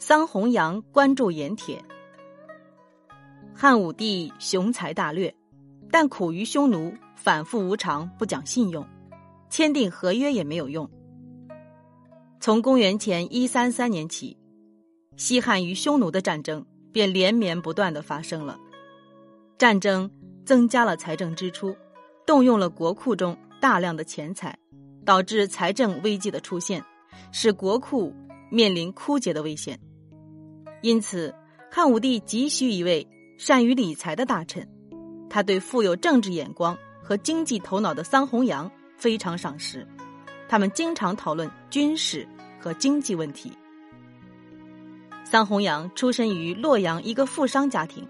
桑弘羊关注盐铁。汉武帝雄才大略，但苦于匈奴反复无常，不讲信用，签订合约也没有用。从公元前一三三年起，西汉与匈奴的战争便连绵不断的发生了。战争增加了财政支出，动用了国库中大量的钱财，导致财政危机的出现，使国库面临枯竭的危险。因此，汉武帝急需一位善于理财的大臣，他对富有政治眼光和经济头脑的桑弘羊非常赏识。他们经常讨论军事和经济问题。桑弘羊出身于洛阳一个富商家庭，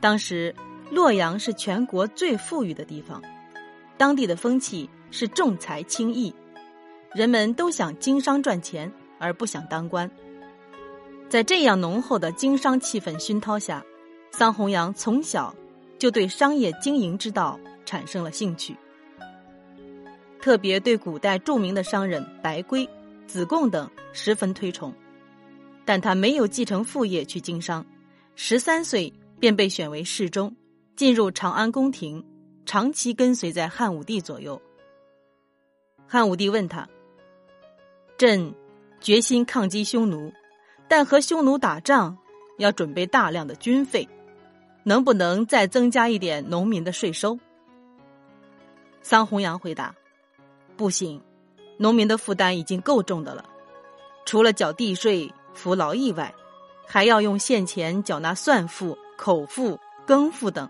当时洛阳是全国最富裕的地方，当地的风气是重财轻义，人们都想经商赚钱，而不想当官。在这样浓厚的经商气氛熏陶下，桑弘羊从小就对商业经营之道产生了兴趣。特别对古代著名的商人白圭、子贡等十分推崇，但他没有继承父业去经商，十三岁便被选为侍中，进入长安宫廷，长期跟随在汉武帝左右。汉武帝问他：“朕决心抗击匈奴，但和匈奴打仗要准备大量的军费，能不能再增加一点农民的税收？”桑弘羊回答。不行，农民的负担已经够重的了，除了缴地税、服劳役外，还要用现钱缴纳算赋、口赋、耕赋等。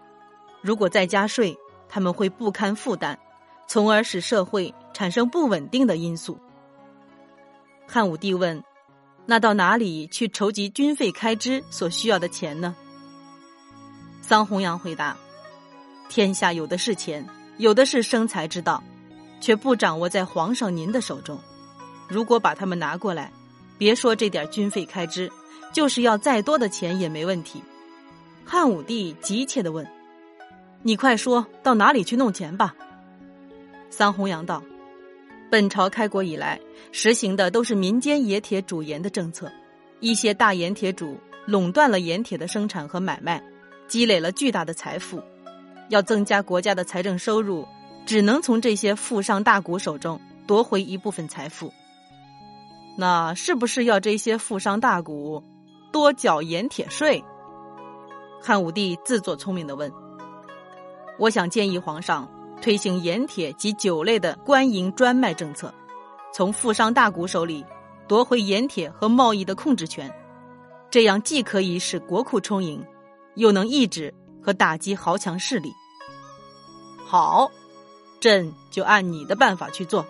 如果再加税，他们会不堪负担，从而使社会产生不稳定的因素。汉武帝问：“那到哪里去筹集军费开支所需要的钱呢？”桑弘羊回答：“天下有的是钱，有的是生财之道。”却不掌握在皇上您的手中。如果把他们拿过来，别说这点军费开支，就是要再多的钱也没问题。汉武帝急切的问：“你快说到哪里去弄钱吧？”桑弘羊道：“本朝开国以来，实行的都是民间冶铁主盐的政策，一些大盐铁主垄断了盐铁的生产和买卖，积累了巨大的财富。要增加国家的财政收入。”只能从这些富商大贾手中夺回一部分财富。那是不是要这些富商大贾多缴盐铁税？汉武帝自作聪明的问：“我想建议皇上推行盐铁及酒类的官营专卖政策，从富商大贾手里夺回盐铁和贸易的控制权，这样既可以使国库充盈，又能抑制和打击豪强势力。”好。朕就按你的办法去做。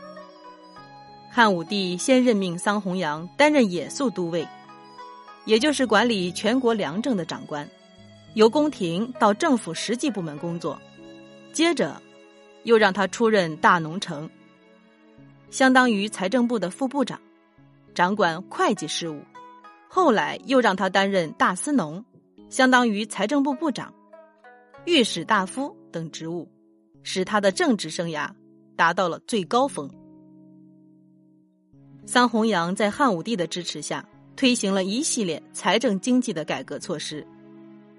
汉武帝先任命桑弘羊担任冶粟都尉，也就是管理全国粮政的长官，由宫廷到政府实际部门工作。接着，又让他出任大农丞，相当于财政部的副部长，掌管会计事务。后来又让他担任大司农，相当于财政部部长、御史大夫等职务。使他的政治生涯达到了最高峰。桑弘羊在汉武帝的支持下，推行了一系列财政经济的改革措施，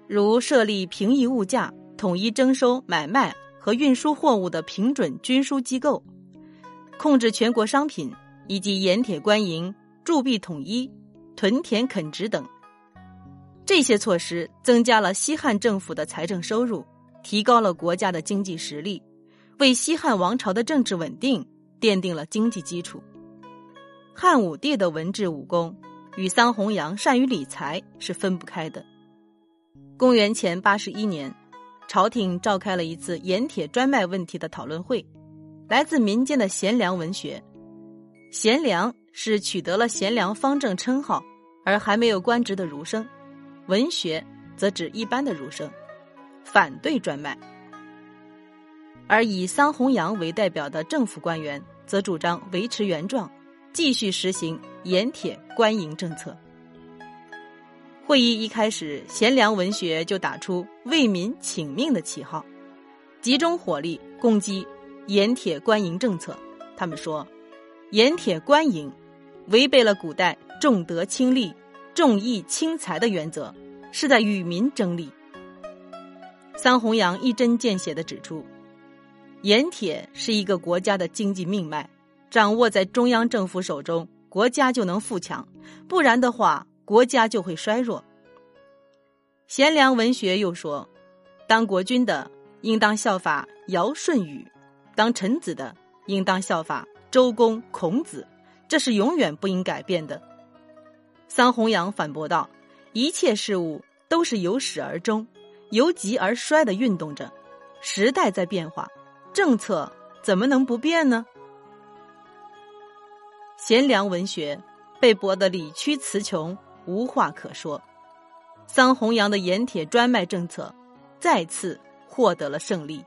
如设立平抑物价、统一征收、买卖和运输货物的平准均输机构，控制全国商品以及盐铁官营铸币统一、屯田垦殖等。这些措施增加了西汉政府的财政收入。提高了国家的经济实力，为西汉王朝的政治稳定奠定了经济基础。汉武帝的文治武功与桑弘羊善于理财是分不开的。公元前八十一年，朝廷召开了一次盐铁专卖问题的讨论会，来自民间的贤良文学，贤良是取得了贤良方正称号而还没有官职的儒生，文学则指一般的儒生。反对专卖，而以桑弘羊为代表的政府官员则主张维持原状，继续实行盐铁官营政策。会议一开始，贤良文学就打出为民请命的旗号，集中火力攻击盐铁官营政策。他们说，盐铁官营违背了古代重德轻利、重义轻财的原则，是在与民争利。桑弘羊一针见血的指出，盐铁是一个国家的经济命脉，掌握在中央政府手中，国家就能富强；不然的话，国家就会衰弱。贤良文学又说，当国君的应当效法尧舜禹，当臣子的应当效法周公孔子，这是永远不应改变的。桑弘羊反驳道：“一切事物都是由始而终。”由极而衰的运动着，时代在变化，政策怎么能不变呢？贤良文学被驳得理屈词穷，无话可说。桑弘羊的盐铁专卖政策再次获得了胜利。